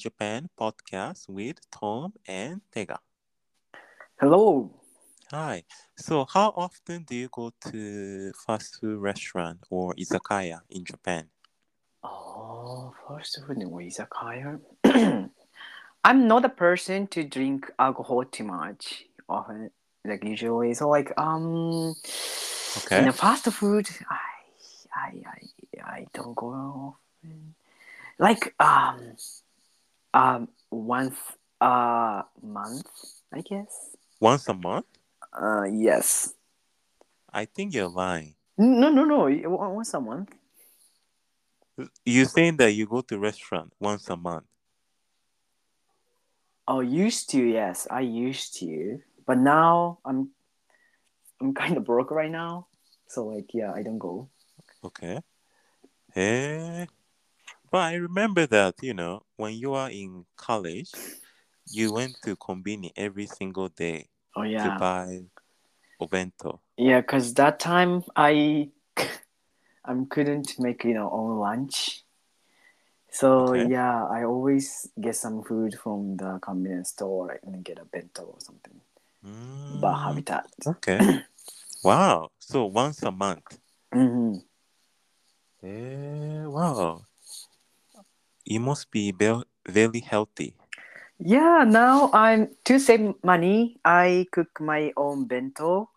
Japan podcast with Tom and Tega. Hello. Hi. So, how often do you go to fast food restaurant or izakaya in Japan? Oh, first of all, izakaya. I'm not a person to drink alcohol too much often, like usually. So, like, um, Okay. in a fast food, I, I, I, I don't go often. Like, um, um, once a month, I guess. Once a month? Uh, yes. I think you're lying. No, no, no. Once a month. You're saying that you go to restaurant once a month. Oh, used to, yes, I used to, but now I'm, I'm kind of broke right now, so like, yeah, I don't go. Okay. Eh. But I remember that, you know, when you are in college, you went to convenience every single day Oh to buy obento. yeah, cause that time I, I couldn't make you know own lunch, so Okay. yeah, I always get some food from the convenience store and get a bento or something. But Mm, habitat. okay. wow. So once a month. hmm Eh, wow. You must be ve- very healthy. Yeah, now I'm to save money. I cook my own bento,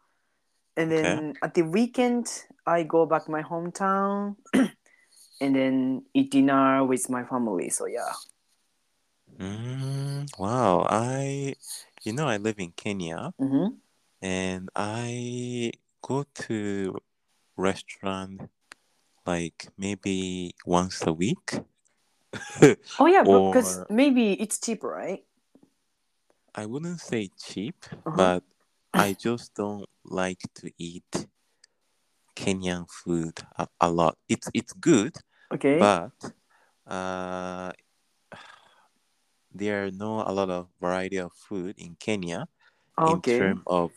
and Okay. then at the weekend I go back my hometown, and then eat dinner with my family. So yeah. Mm, wow. I, you know, I live in Kenya hmm and I go to restaurant like maybe once a week. Oh yeah, because maybe it's cheaper, right? I wouldn't say cheap, Uh-huh. but I just don't like to eat Kenyan food a, a lot. It's it's good, Okay. but uh, there are no a lot of variety of food in Kenya in terms of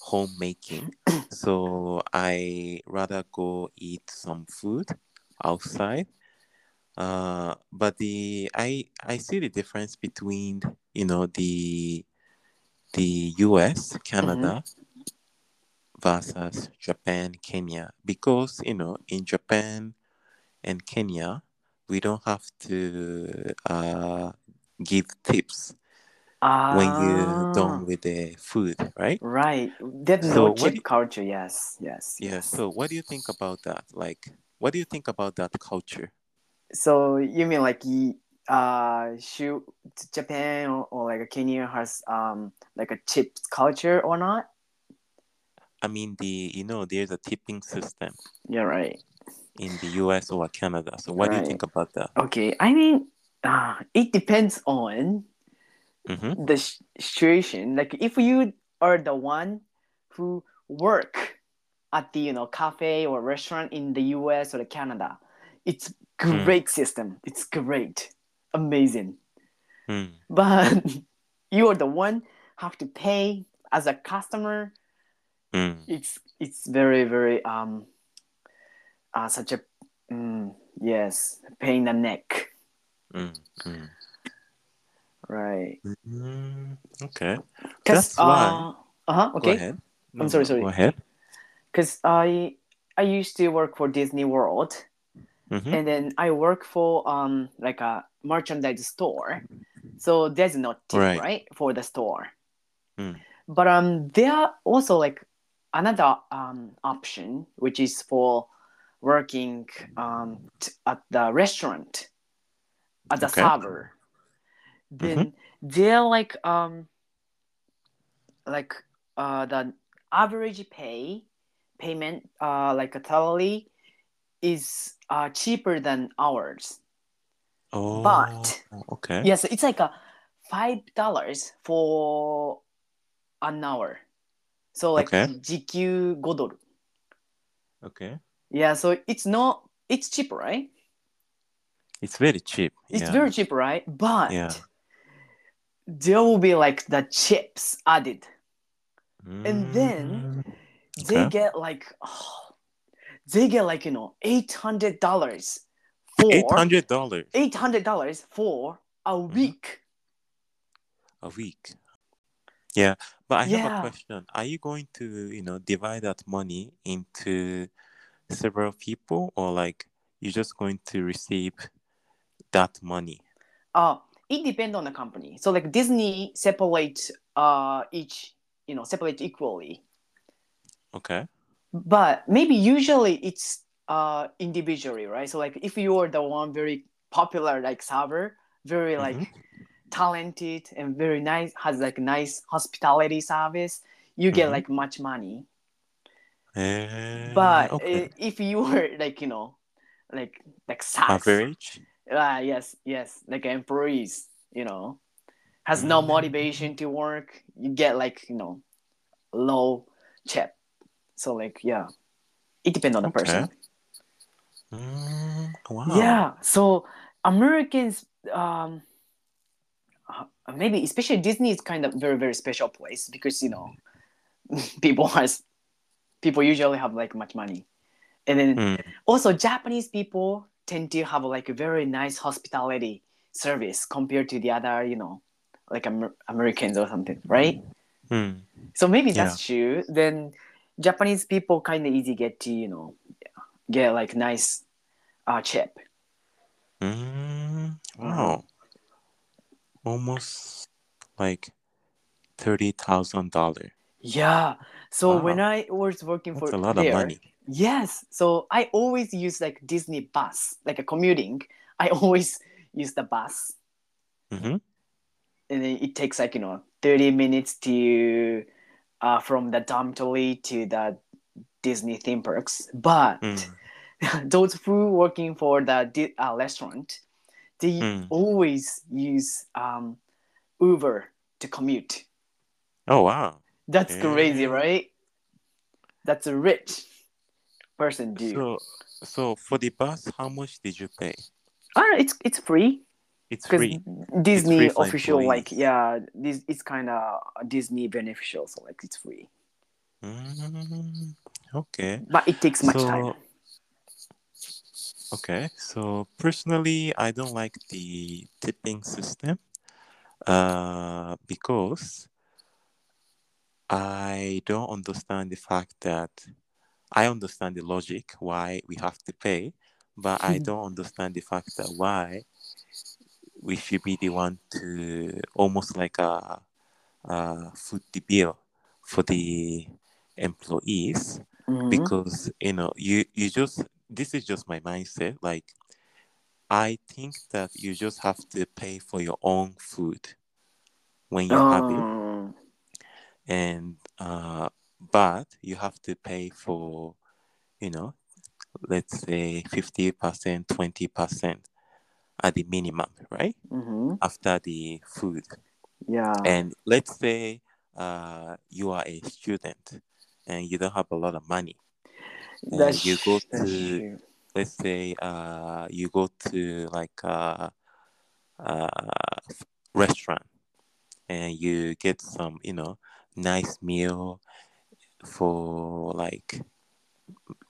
homemaking. so I rather go eat some food outside. Uh, but the I I see the difference between you know the the U.S. Canada versus Japan Kenya because you know in Japan and Kenya we don't have to uh, give tips when you're Ah, done with the food, right? Right. There's So no cheap do- culture. Yes. Yes. Yeah. yes. So what do you think about that? Like, what do you think about that culture? So you mean like uh should Japan or, or like Kenya has um like a chip culture or not? I mean, the you know there's a tipping system Yeah, right. in the U.S. or Canada. So what do you think about that? Okay, I mean, uh, it depends on Mm-hmm. the sh- situation. Like if you are the one who work at the you know cafe or restaurant in the U.S. or the Canada, it's great system. It's great, amazing. Mm. But you are the one have to pay as a customer. Mm. It's it's very very um uh, such a mm, yes pain in the neck. Mm. Mm. Right. Mm. Okay. That's why. Uh huh. Go Okay. ahead. I'm sorry, sorry. Go ahead. Because I I used to work for Disney World, Mm-hmm. and then I work for um like a merchandise store. So there's no tip Right. right, for the store. Mm. But um there are also like another um option which is for working um t- at the restaurant as a Okay. server. Then they're like um like uh the average pay payment uh like a salary is uh cheaper than ours Oh. but okay. yes it's like a five dollars for an hour so like Okay. 時給5ドル Okay. yeah so it's not it's cheap right It's very cheap. it's yeah. very cheap right but Yeah. there will be like the chips added and then Mm. they Okay. get like oh, they get like you know eight hundred dollars for Eight hundred dollars. eight hundred dollars for a week. A week. Yeah, but I have Yeah. a question. Are you going to, you know, divide that money into several people or like you're just going to receive that money? Uh, it depends on the company. So like Disney separate uh each you know separate equally, Okay. But maybe usually it's uh individually, right? So like if you're the one very popular like server, very like Mhm. talented and very nice has like nice hospitality service, you get Mhm. like much money. Eh, But okay. uh, if you were like you know like like SaaS, Average? Ah, yes, yes, like employees, you know, has no Mm. motivation to work. You get like, you know, low check. So like, yeah, it depends on the Okay. person. Mm, wow. Yeah. So Americans, um, uh, maybe especially Disney is kind of very very special place because you know, people has people usually have like much money, and then Mm, also Japanese people tend to have like a very nice hospitality service compared to the other, you know, like Amer- Americans or something, right? mm. So maybe that's true. Then Japanese people kind of easy get to, you know, get like nice uh, chip. Mm, wow. Almost like thirty thousand dollar. Yeah. So when I was working That's for a lot there, of money. yes. So I always use like Disney bus, like a commuting. I always use the bus. Mm-hmm. and then it takes like you know 30 minutes to uh, from the dormitory to the disney theme parks but Mm. those who working for the uh, restaurant they Mm. always use um, uber to commute Oh wow. that's crazy right that's a rich person do So so for the bus, how much did you pay? ah, it's it's free It's because free. disney free for official like yeah this it's kind of disney beneficial so like it's free Mm, okay. but it takes much So time okay. So personally, I don't like the tipping system. Uh, because I don't understand the fact that I understand the logic why we have to pay, but I don't understand the fact that why we should be the one to almost like a, a foot the bill for the employees Mhm. because you know you you just this is just my mindset. Like i think that you just have to pay for your own food when you have it. Um, and uh but you have to pay for you know let's say 50% 20% at the minimum right mhm. after the food Yeah. and let's say uh you are a student and you don't have a lot of money and that's you go to true. let's say uh you go to like a, a restaurant and you get some you know nice meal for like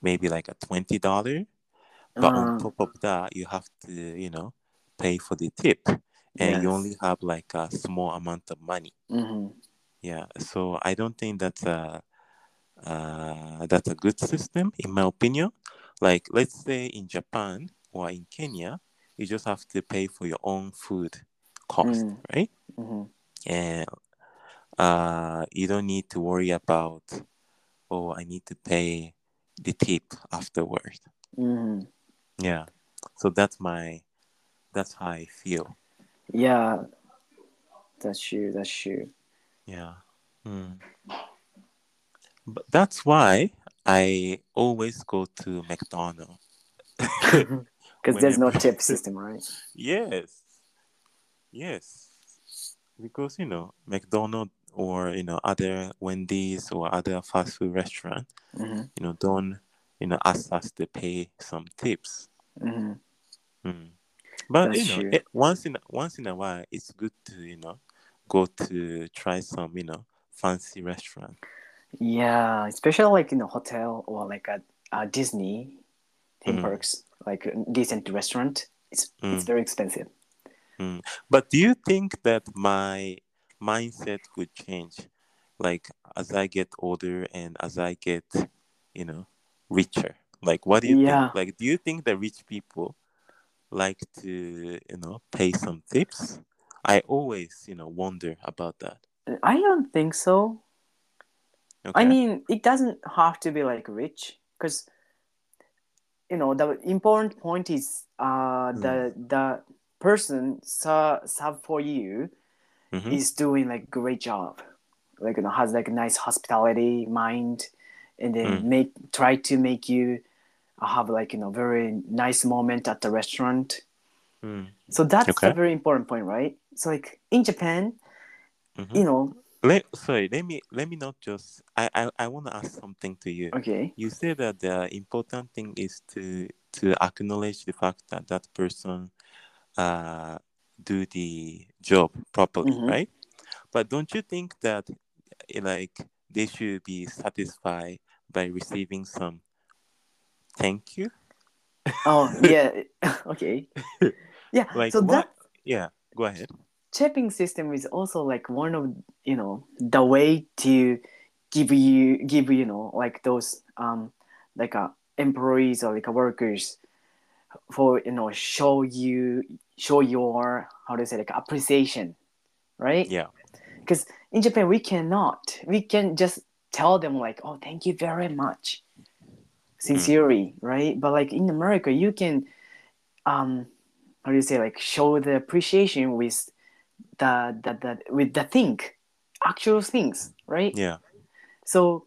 maybe like a twenty dollar but on Um, top of that you have to you know pay for the tip and you only have like a small amount of money mhm. yeah so i don't think that's a uh, that's a good system in my opinion like let's say in japan or in kenya you just have to pay for your own food cost Mm. right Mhm. and uh, you don't need to worry about oh i need to pay the tip afterward Mhm. Yeah so that's my that's how i feel Yeah. That's true. That's true. yeah Hmm. but that's why i always go to mcdonald's Because there's no tip system, right? yes yes because you know mcdonald's or you know other wendy's or other fast food restaurant Mhm. you know don't you know ask us to pay some tips Mhm. Mm. But That's you know, it, once in once in a while, it's good to you know go to try some you know fancy restaurant. Yeah, especially like in a hotel or like a, a Disney theme Mm. parks, like a decent restaurant. It's it's Mm. very expensive. Mm. But do you think that my mindset would change, like as I get older and as I get, you know, richer? Like, what do you Yeah. think? Like, do you think that rich people like to, you know, pay some tips? I always, you know, wonder about that. I don't think so. Okay. I mean, it doesn't have to be like rich because you know the important point is uh the the person sub, sub for you Mhm. is doing like great job like you know has like a nice hospitality mind and then Mm. make try to make you have like you know very nice moment at the restaurant Mm. so that's Okay. a very important point right so like in japan Mhm. you know Let, sorry, let me let me not just. I I, I want to ask something to you. okay You said that the important thing is to to acknowledge the fact that that person uh do the job properly, Mhm. right? But don't you think that eh, like they should be satisfied by receiving some thank you? oh yeah okay yeah Like so what? that Yeah, go ahead. tipping system is also like one of you know the way to give you give you know like those um like uh, employees or like workers for you know show you show your how to say like appreciation right Yeah. because in japan we cannot we can just tell them like oh thank you very much. Sincerely right? But like in america you can um how do you say like show the appreciation with the the, the with the thing actual things right? Yeah. so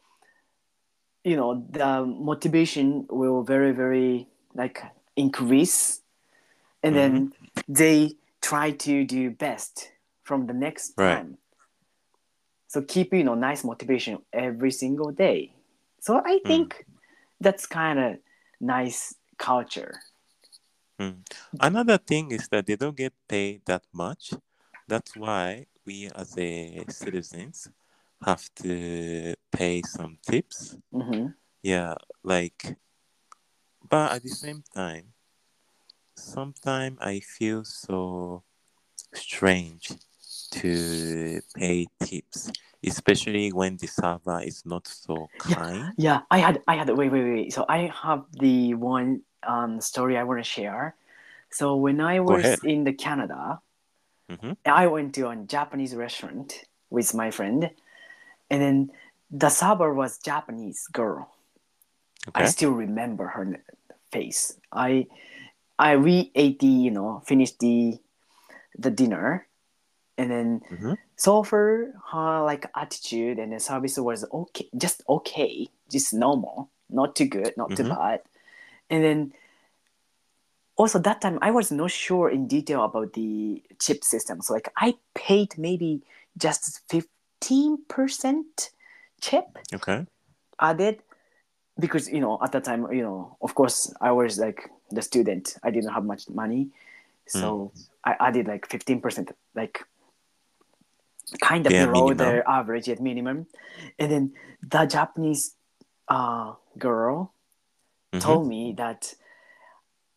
you know the motivation will very very like increase and then they try to do best from the next Right. time so keep you know nice motivation every single day so i think that's kind of nice culture Mm. Another thing is that they don't get paid that much. That's why we as a citizens have to pay some tips. hmm Yeah, like but at the same time, sometimes I feel so strange to pay tips, especially when the server is not so kind. yeah i had i had wait wait wait so i have the one um story i want to share. So when i was in the canada Mhm. i went to a japanese restaurant with my friend and then the server was japanese girl. I still remember her face. I i we ate the you know finished the the dinner and then Mhm. so far her like attitude and the service was okay just okay just normal not too good not too Mhm. bad and then also that time i was not sure in detail about the chip system so like i paid maybe just 15% chip Okay. added because you know at that time you know of course i was like the student i didn't have much money so i added like 15% like kind of Bare below minimum. the average at minimum and then the japanese uh, girl Mhm. told me that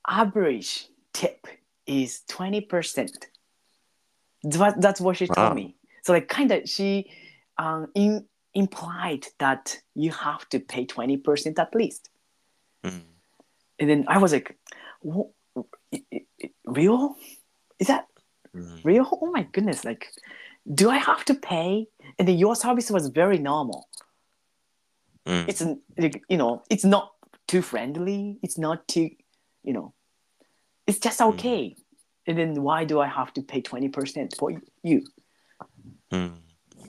average tip is 20% That- that's what she Wow. told me so like kind of she um, in, implied that you have to pay 20% at least Mm. and then i was like "Wha- i- i- i- real is that Mm. real oh my goodness like do i have to pay and then your service was very normal Mm. it's you know it's not too friendly it's not too you know it's just Mm. okay and then why do i have to pay 20% for you Mm.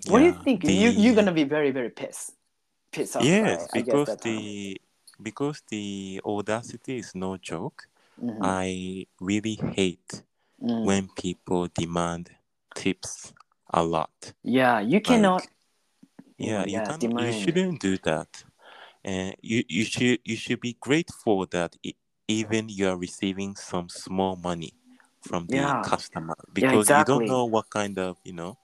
what do you Yeah, think you you're gonna be very very pissed pissed off Yes, I, I guess because that time. the because the audacity is no joke. Mhm. I really hate Mm. when people demand tips a lot. yeah you cannot Yeah, Mm, you yeah, cannot, you shouldn't do that. And you you should you should be grateful that e- even you are receiving some small money from the Yeah. customer because you exactly. don't know what kind of you know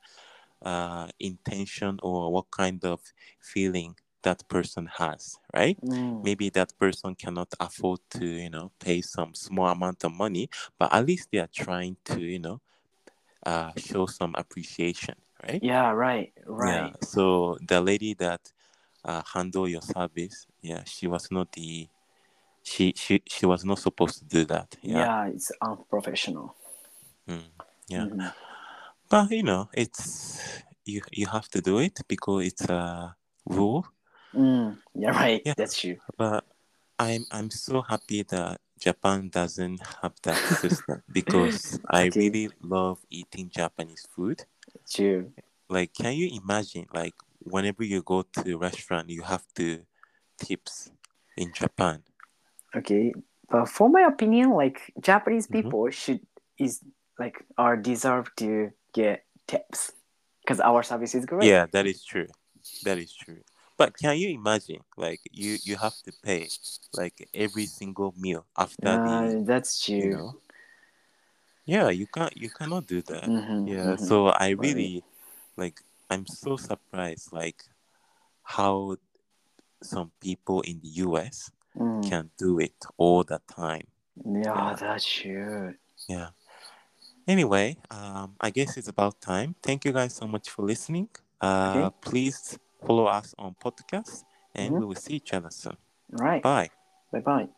uh intention or what kind of feeling that person has right Mm. maybe that person cannot afford to you know pay some small amount of money but at least they are trying to you know uh, show some appreciation, right? Yeah, right, right. Yeah. So the lady that uh, handle your service, yeah, she was not the she she she was not supposed to do that. Yeah, Yeah. it's unprofessional. Mm, yeah. Mhm. But you know, it's you you have to do it because it's a rule. Mm, yeah, right. Yeah. That's true. But I'm I'm so happy that Japan doesn't have that system because I Okay. really love eating Japanese food. True. Like, can you imagine? Like, whenever you go to a restaurant, you have to tips in Japan. Okay, but for my opinion, like Japanese Mhm. people should is like are deserve to get tips because our service is great. Yeah, that is true. That is true. But can you imagine? Like, you you have to pay like every single meal after Uh, the that's true. you know. Yeah, you can't you cannot do that. Mhm, Yeah, mhm. so I really like I'm so surprised like how some people in the US Mm. can do it all the time. Yeah, Yeah. that's true. Yeah. Anyway, um, I guess it's about time. Thank you guys so much for listening. Uh, Okay. Please follow us on podcast, and Mhm. we will see each other soon. Right. Bye. Bye bye.